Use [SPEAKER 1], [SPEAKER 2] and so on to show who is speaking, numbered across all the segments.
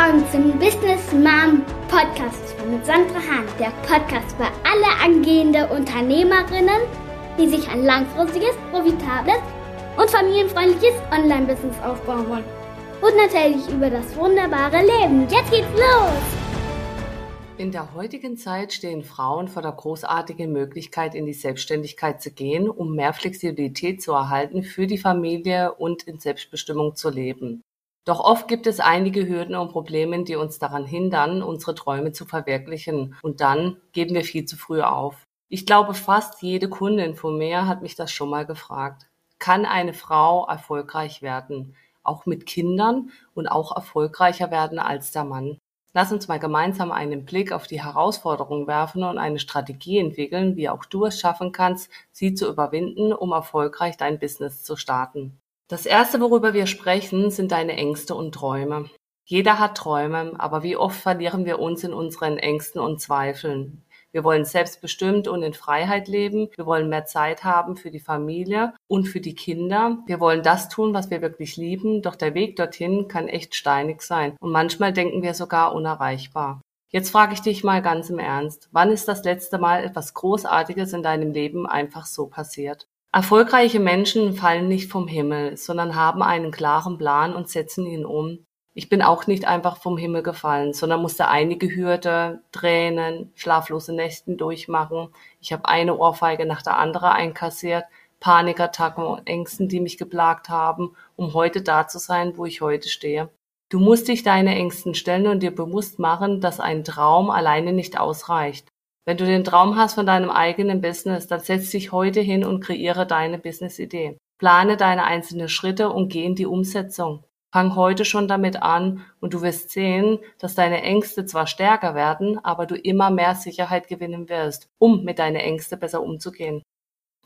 [SPEAKER 1] willkommen zum Business Mom Podcast mit Sandra Hahn. Der Podcast für alle angehende Unternehmerinnen, die sich ein langfristiges, profitables und familienfreundliches Online-Business aufbauen wollen. Und natürlich über das wunderbare Leben. Jetzt geht's los!
[SPEAKER 2] In der heutigen Zeit stehen Frauen vor der großartigen Möglichkeit, in die Selbstständigkeit zu gehen, um mehr Flexibilität zu erhalten, für die Familie und in Selbstbestimmung zu leben. Doch oft gibt es einige Hürden und Probleme, die uns daran hindern, unsere Träume zu verwirklichen. Und dann geben wir viel zu früh auf. Ich glaube, fast jede Kundin von mir hat mich das schon mal gefragt. Kann eine Frau erfolgreich werden? Auch mit Kindern und auch erfolgreicher werden als der Mann? Lass uns mal gemeinsam einen Blick auf die Herausforderungen werfen und eine Strategie entwickeln, wie auch du es schaffen kannst, sie zu überwinden, um erfolgreich dein Business zu starten. Das erste, worüber wir sprechen, sind deine Ängste und Träume. Jeder hat Träume, aber wie oft verlieren wir uns in unseren Ängsten und Zweifeln? Wir wollen selbstbestimmt und in Freiheit leben. Wir wollen mehr Zeit haben für die Familie und für die Kinder. Wir wollen das tun, was wir wirklich lieben. Doch der Weg dorthin kann echt steinig sein. Und manchmal denken wir sogar unerreichbar. Jetzt frage ich dich mal ganz im Ernst. Wann ist das letzte Mal etwas Großartiges in deinem Leben einfach so passiert? Erfolgreiche Menschen fallen nicht vom Himmel, sondern haben einen klaren Plan und setzen ihn um. Ich bin auch nicht einfach vom Himmel gefallen, sondern musste einige Hürde, Tränen, schlaflose Nächten durchmachen. Ich habe eine Ohrfeige nach der anderen einkassiert, Panikattacken und Ängsten, die mich geplagt haben, um heute da zu sein, wo ich heute stehe. Du musst dich deine Ängsten stellen und dir bewusst machen, dass ein Traum alleine nicht ausreicht. Wenn du den Traum hast von deinem eigenen Business, dann setz dich heute hin und kreiere deine Business-Idee. Plane deine einzelnen Schritte und geh in die Umsetzung. Fang heute schon damit an und du wirst sehen, dass deine Ängste zwar stärker werden, aber du immer mehr Sicherheit gewinnen wirst, um mit deinen Ängsten besser umzugehen.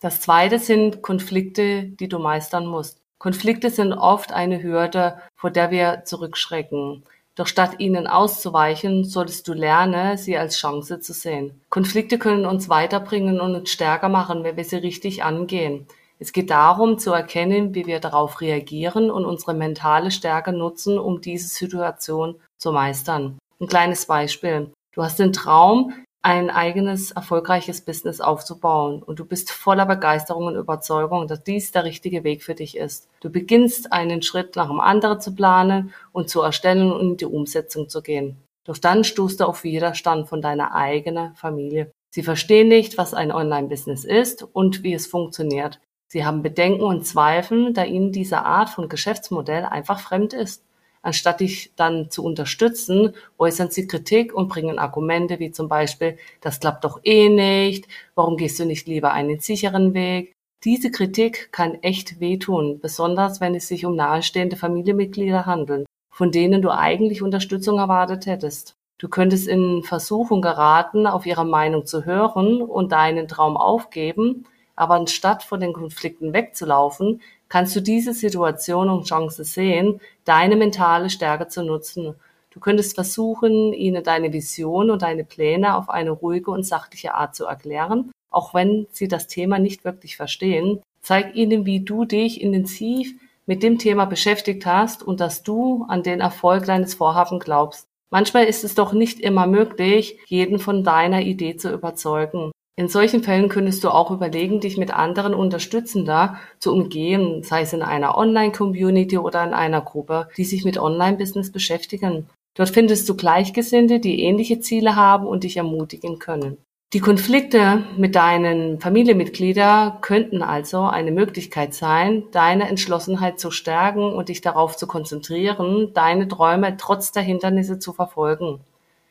[SPEAKER 2] Das zweite sind Konflikte, die du meistern musst. Konflikte sind oft eine Hürde, vor der wir zurückschrecken. Doch statt ihnen auszuweichen, solltest du lernen, sie als Chance zu sehen. Konflikte können uns weiterbringen und uns stärker machen, wenn wir sie richtig angehen. Es geht darum, zu erkennen, wie wir darauf reagieren und unsere mentale Stärke nutzen, um diese Situation zu meistern. Ein kleines Beispiel. Du hast den Traum, ein eigenes erfolgreiches Business aufzubauen und du bist voller Begeisterung und Überzeugung, dass dies der richtige Weg für dich ist. Du beginnst einen Schritt nach dem anderen zu planen und zu erstellen und in die Umsetzung zu gehen. Doch dann stoßt du auf Widerstand von deiner eigenen Familie. Sie verstehen nicht, was ein Online-Business ist und wie es funktioniert. Sie haben Bedenken und Zweifel, da ihnen diese Art von Geschäftsmodell einfach fremd ist. Anstatt dich dann zu unterstützen, äußern sie Kritik und bringen Argumente wie zum Beispiel, das klappt doch eh nicht, warum gehst du nicht lieber einen sicheren Weg? Diese Kritik kann echt wehtun, besonders wenn es sich um nahestehende Familienmitglieder handelt, von denen du eigentlich Unterstützung erwartet hättest. Du könntest in Versuchung geraten, auf ihre Meinung zu hören und deinen Traum aufgeben, aber anstatt von den Konflikten wegzulaufen, kannst du diese Situation und Chance sehen, deine mentale Stärke zu nutzen. Du könntest versuchen, ihnen deine Vision und deine Pläne auf eine ruhige und sachliche Art zu erklären, auch wenn sie das Thema nicht wirklich verstehen. Zeig ihnen, wie du dich intensiv mit dem Thema beschäftigt hast und dass du an den Erfolg deines Vorhaben glaubst. Manchmal ist es doch nicht immer möglich, jeden von deiner Idee zu überzeugen. In solchen Fällen könntest du auch überlegen, dich mit anderen Unterstützender zu umgehen, sei es in einer Online-Community oder in einer Gruppe, die sich mit Online-Business beschäftigen. Dort findest du Gleichgesinnte, die ähnliche Ziele haben und dich ermutigen können. Die Konflikte mit deinen Familienmitgliedern könnten also eine Möglichkeit sein, deine Entschlossenheit zu stärken und dich darauf zu konzentrieren, deine Träume trotz der Hindernisse zu verfolgen.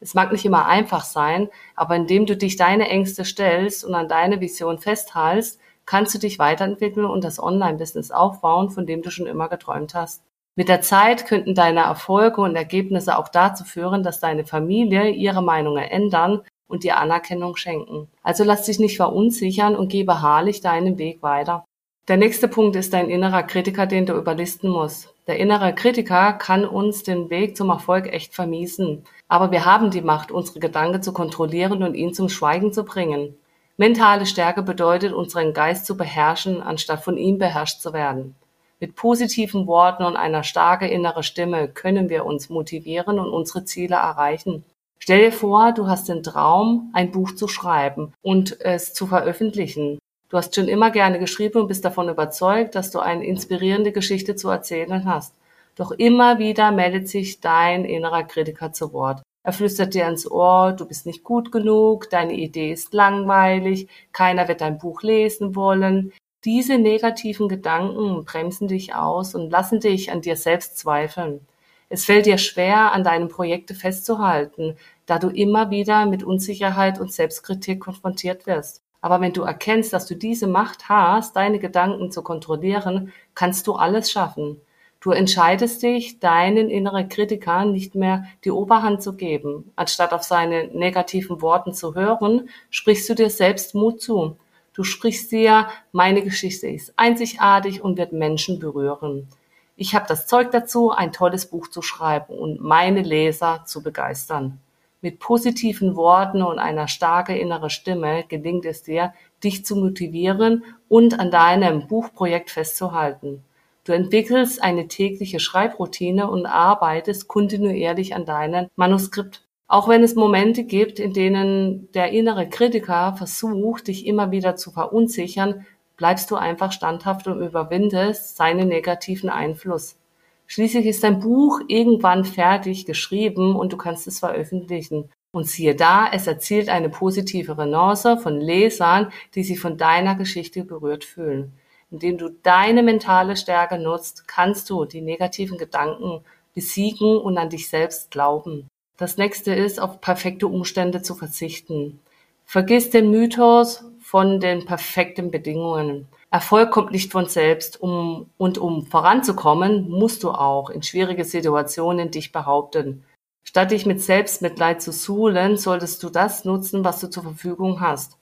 [SPEAKER 2] Es mag nicht immer einfach sein, aber indem du dich deine Ängste stellst und an deine Vision festhältst, kannst du dich weiterentwickeln und das Online-Business aufbauen, von dem du schon immer geträumt hast. Mit der Zeit könnten deine Erfolge und Ergebnisse auch dazu führen, dass deine Familie ihre Meinungen ändern und dir Anerkennung schenken. Also lass dich nicht verunsichern und geh beharrlich deinen Weg weiter. Der nächste Punkt ist dein innerer Kritiker, den du überlisten musst. Der innere Kritiker kann uns den Weg zum Erfolg echt vermiesen. Aber wir haben die Macht, unsere Gedanken zu kontrollieren und ihn zum Schweigen zu bringen. Mentale Stärke bedeutet, unseren Geist zu beherrschen, anstatt von ihm beherrscht zu werden. Mit positiven Worten und einer starken inneren Stimme können wir uns motivieren und unsere Ziele erreichen. Stell dir vor, du hast den Traum, ein Buch zu schreiben und es zu veröffentlichen. Du hast schon immer gerne geschrieben und bist davon überzeugt, dass du eine inspirierende Geschichte zu erzählen hast. Doch immer wieder meldet sich dein innerer Kritiker zu Wort. Er flüstert dir ins Ohr, du bist nicht gut genug, deine Idee ist langweilig, keiner wird dein Buch lesen wollen. Diese negativen Gedanken bremsen dich aus und lassen dich an dir selbst zweifeln. Es fällt dir schwer, an deinen Projekten festzuhalten, da du immer wieder mit Unsicherheit und Selbstkritik konfrontiert wirst. Aber wenn du erkennst, dass du diese Macht hast, deine Gedanken zu kontrollieren, kannst du alles schaffen. Du entscheidest dich, deinen inneren Kritiker nicht mehr die Oberhand zu geben. Anstatt auf seine negativen Worten zu hören, sprichst du dir selbst Mut zu. Du sprichst dir, meine Geschichte ist einzigartig und wird Menschen berühren. Ich habe das Zeug dazu, ein tolles Buch zu schreiben und meine Leser zu begeistern. Mit positiven Worten und einer starken inneren Stimme gelingt es dir, dich zu motivieren und an deinem Buchprojekt festzuhalten. Du entwickelst eine tägliche Schreibroutine und arbeitest kontinuierlich an deinem Manuskript. Auch wenn es Momente gibt, in denen der innere Kritiker versucht, dich immer wieder zu verunsichern, bleibst du einfach standhaft und überwindest seinen negativen Einfluss. Schließlich ist dein Buch irgendwann fertig geschrieben und du kannst es veröffentlichen. Und siehe da, es erzielt eine positive Renonce von Lesern, die sich von deiner Geschichte berührt fühlen. Indem du deine mentale Stärke nutzt, kannst du die negativen Gedanken besiegen und an dich selbst glauben. Das nächste ist, auf perfekte Umstände zu verzichten. Vergiss den Mythos von den perfekten Bedingungen. Erfolg kommt nicht von selbst. Um, und um voranzukommen, musst du auch in schwierige Situationen dich behaupten. Statt dich mit Selbstmitleid zu suhlen, solltest du das nutzen, was du zur Verfügung hast.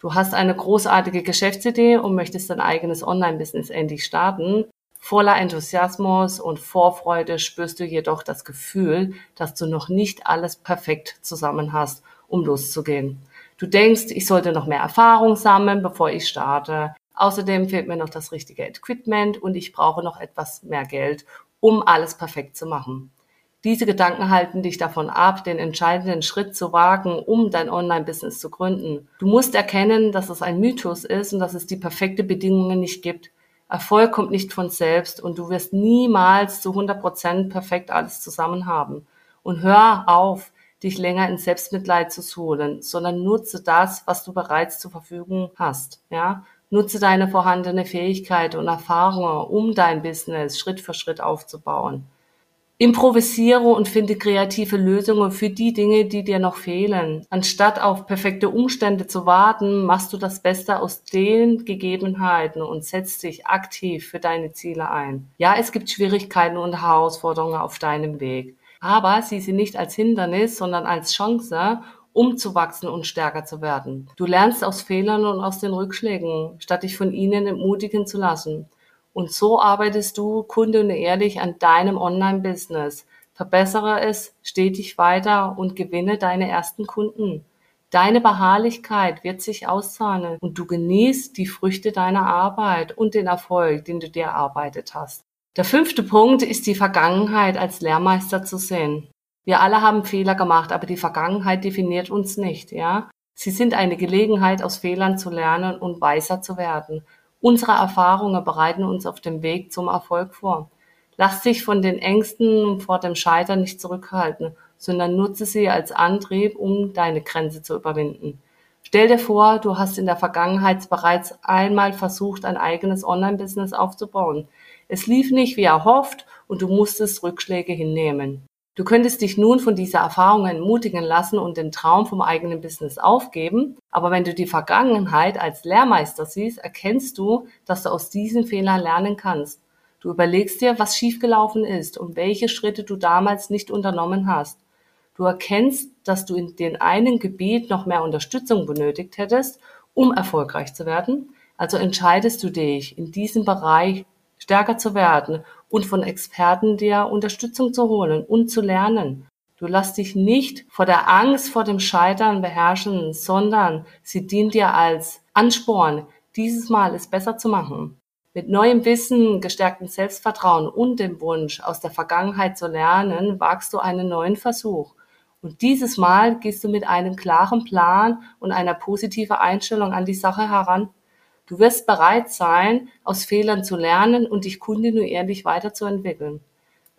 [SPEAKER 2] Du hast eine großartige Geschäftsidee und möchtest dein eigenes Online-Business endlich starten. Voller Enthusiasmus und Vorfreude spürst du jedoch das Gefühl, dass du noch nicht alles perfekt zusammen hast, um loszugehen. Du denkst, ich sollte noch mehr Erfahrung sammeln, bevor ich starte. Außerdem fehlt mir noch das richtige Equipment und ich brauche noch etwas mehr Geld, um alles perfekt zu machen. Diese Gedanken halten dich davon ab, den entscheidenden Schritt zu wagen, um dein Online-Business zu gründen. Du musst erkennen, dass es ein Mythos ist und dass es die perfekte Bedingungen nicht gibt. Erfolg kommt nicht von selbst und du wirst niemals zu 100 Prozent perfekt alles zusammen haben. Und hör auf, dich länger in Selbstmitleid zu suhlen, sondern nutze das, was du bereits zur Verfügung hast. Ja, nutze deine vorhandene Fähigkeit und Erfahrungen, um dein Business Schritt für Schritt aufzubauen. Improvisiere und finde kreative Lösungen für die Dinge, die dir noch fehlen. Anstatt auf perfekte Umstände zu warten, machst du das Beste aus den Gegebenheiten und setzt dich aktiv für deine Ziele ein. Ja, es gibt Schwierigkeiten und Herausforderungen auf deinem Weg, aber sieh sie nicht als Hindernis, sondern als Chance, um zu wachsen und stärker zu werden. Du lernst aus Fehlern und aus den Rückschlägen, statt dich von ihnen entmutigen zu lassen. Und so arbeitest du kontinuierlich an deinem Online-Business. Verbessere es stetig weiter und gewinne deine ersten Kunden. Deine Beharrlichkeit wird sich auszahlen und du genießt die Früchte deiner Arbeit und den Erfolg, den du dir erarbeitet hast. Der fünfte Punkt ist die Vergangenheit als Lehrmeister zu sehen. Wir alle haben Fehler gemacht, aber die Vergangenheit definiert uns nicht, ja? Sie sind eine Gelegenheit, aus Fehlern zu lernen und weiser zu werden. Unsere Erfahrungen bereiten uns auf dem Weg zum Erfolg vor. Lass dich von den Ängsten vor dem Scheitern nicht zurückhalten, sondern nutze sie als Antrieb, um deine Grenze zu überwinden. Stell dir vor, du hast in der Vergangenheit bereits einmal versucht, ein eigenes Online-Business aufzubauen. Es lief nicht wie erhofft und du musstest Rückschläge hinnehmen. Du könntest dich nun von dieser Erfahrung entmutigen lassen und den Traum vom eigenen Business aufgeben. Aber wenn du die Vergangenheit als Lehrmeister siehst, erkennst du, dass du aus diesen Fehlern lernen kannst. Du überlegst dir, was schiefgelaufen ist und welche Schritte du damals nicht unternommen hast. Du erkennst, dass du in dem einen Gebiet noch mehr Unterstützung benötigt hättest, um erfolgreich zu werden. Also entscheidest du dich, in diesem Bereich stärker zu werden und von Experten dir Unterstützung zu holen und zu lernen. Du lass dich nicht vor der Angst vor dem Scheitern beherrschen, sondern sie dient dir als Ansporn, dieses Mal es besser zu machen. Mit neuem Wissen, gestärktem Selbstvertrauen und dem Wunsch, aus der Vergangenheit zu lernen, wagst du einen neuen Versuch. Und dieses Mal gehst du mit einem klaren Plan und einer positiven Einstellung an die Sache heran. Du wirst bereit sein, aus Fehlern zu lernen und dich kontinuierlich weiterzuentwickeln.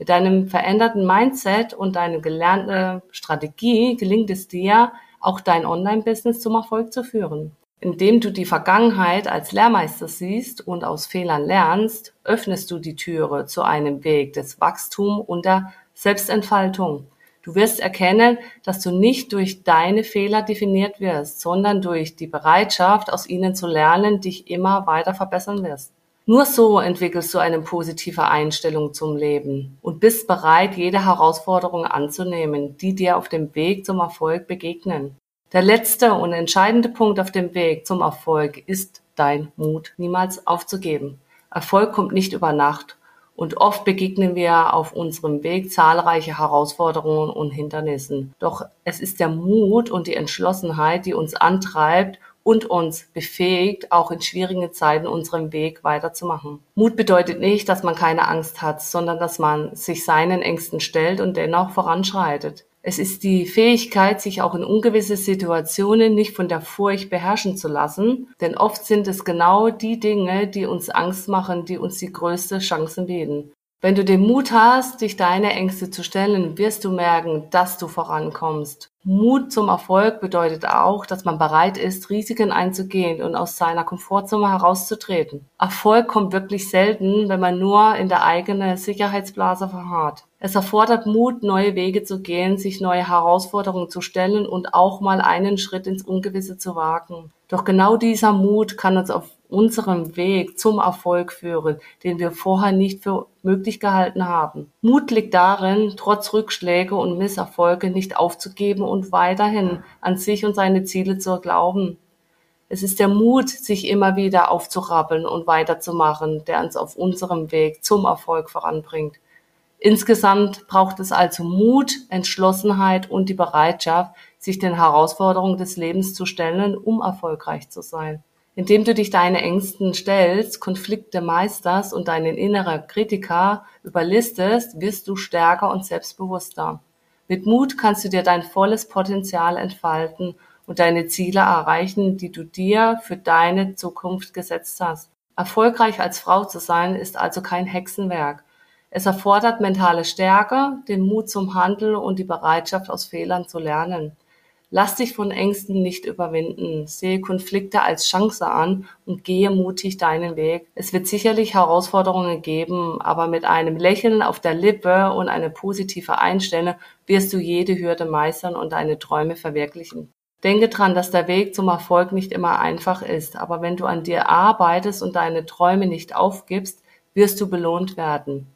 [SPEAKER 2] Mit deinem veränderten Mindset und deiner gelernten Strategie gelingt es dir, auch dein Online-Business zum Erfolg zu führen. Indem du die Vergangenheit als Lehrmeister siehst und aus Fehlern lernst, öffnest du die Türe zu einem Weg des Wachstums und der Selbstentfaltung. Du wirst erkennen, dass du nicht durch deine Fehler definiert wirst, sondern durch die Bereitschaft, aus ihnen zu lernen, dich immer weiter verbessern wirst. Nur so entwickelst du eine positive Einstellung zum Leben und bist bereit, jede Herausforderung anzunehmen, die dir auf dem Weg zum Erfolg begegnen. Der letzte und entscheidende Punkt auf dem Weg zum Erfolg ist dein Mut, niemals aufzugeben. Erfolg kommt nicht über Nacht und oft begegnen wir auf unserem Weg zahlreiche Herausforderungen und Hindernissen. Doch es ist der Mut und die Entschlossenheit, die uns antreibt und uns befähigt, auch in schwierigen Zeiten unseren Weg weiterzumachen. Mut bedeutet nicht, dass man keine Angst hat, sondern dass man sich seinen Ängsten stellt und dennoch voranschreitet. Es ist die Fähigkeit, sich auch in ungewisse Situationen nicht von der Furcht beherrschen zu lassen, denn oft sind es genau die Dinge, die uns Angst machen, die uns die größte Chancen bieten. Wenn du den Mut hast, dich deine Ängste zu stellen, wirst du merken, dass du vorankommst. Mut zum Erfolg bedeutet auch, dass man bereit ist, Risiken einzugehen und aus seiner Komfortzone herauszutreten. Erfolg kommt wirklich selten, wenn man nur in der eigenen Sicherheitsblase verharrt. Es erfordert Mut, neue Wege zu gehen, sich neue Herausforderungen zu stellen und auch mal einen Schritt ins Ungewisse zu wagen. Doch genau dieser Mut kann uns auf unserem Weg zum Erfolg führen, den wir vorher nicht für möglich gehalten haben. Mut liegt darin, trotz Rückschläge und Misserfolge nicht aufzugeben und weiterhin an sich und seine Ziele zu glauben. Es ist der Mut, sich immer wieder aufzurappeln und weiterzumachen, der uns auf unserem Weg zum Erfolg voranbringt. Insgesamt braucht es also Mut, Entschlossenheit und die Bereitschaft, sich den Herausforderungen des Lebens zu stellen, um erfolgreich zu sein. Indem du dich deine Ängsten stellst, Konflikte meisterst und deinen inneren Kritiker überlistest, wirst du stärker und selbstbewusster. Mit Mut kannst du dir dein volles Potenzial entfalten und deine Ziele erreichen, die du dir für deine Zukunft gesetzt hast. Erfolgreich als Frau zu sein, ist also kein Hexenwerk. Es erfordert mentale Stärke, den Mut zum Handeln und die Bereitschaft, aus Fehlern zu lernen. Lass dich von Ängsten nicht überwinden. Sehe Konflikte als Chance an und gehe mutig deinen Weg. Es wird sicherlich Herausforderungen geben, aber mit einem Lächeln auf der Lippe und einer positiven Einstellung wirst du jede Hürde meistern und deine Träume verwirklichen. Denke dran, dass der Weg zum Erfolg nicht immer einfach ist, aber wenn du an dir arbeitest und deine Träume nicht aufgibst, wirst du belohnt werden.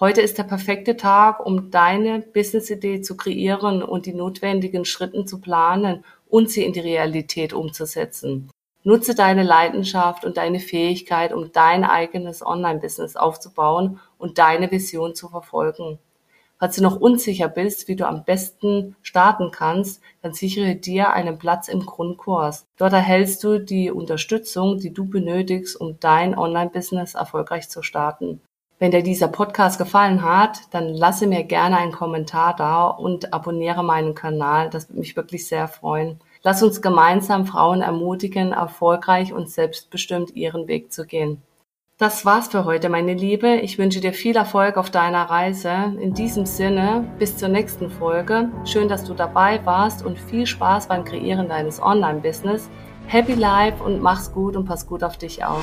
[SPEAKER 2] Heute ist der perfekte Tag, um deine Business-Idee zu kreieren und die notwendigen Schritten zu planen und sie in die Realität umzusetzen. Nutze deine Leidenschaft und deine Fähigkeit, um dein eigenes Online-Business aufzubauen und deine Vision zu verfolgen. Falls du noch unsicher bist, wie du am besten starten kannst, dann sichere dir einen Platz im Grundkurs. Dort erhältst du die Unterstützung, die du benötigst, um dein Online-Business erfolgreich zu starten. Wenn dir dieser Podcast gefallen hat, dann lasse mir gerne einen Kommentar da und abonniere meinen Kanal. Das würde mich wirklich sehr freuen. Lass uns gemeinsam Frauen ermutigen, erfolgreich und selbstbestimmt ihren Weg zu gehen. Das war's für heute, meine Liebe. Ich wünsche dir viel Erfolg auf deiner Reise. In diesem Sinne, bis zur nächsten Folge. Schön, dass du dabei warst und viel Spaß beim Kreieren deines Online-Business. Happy Life und mach's gut und pass gut auf dich auf.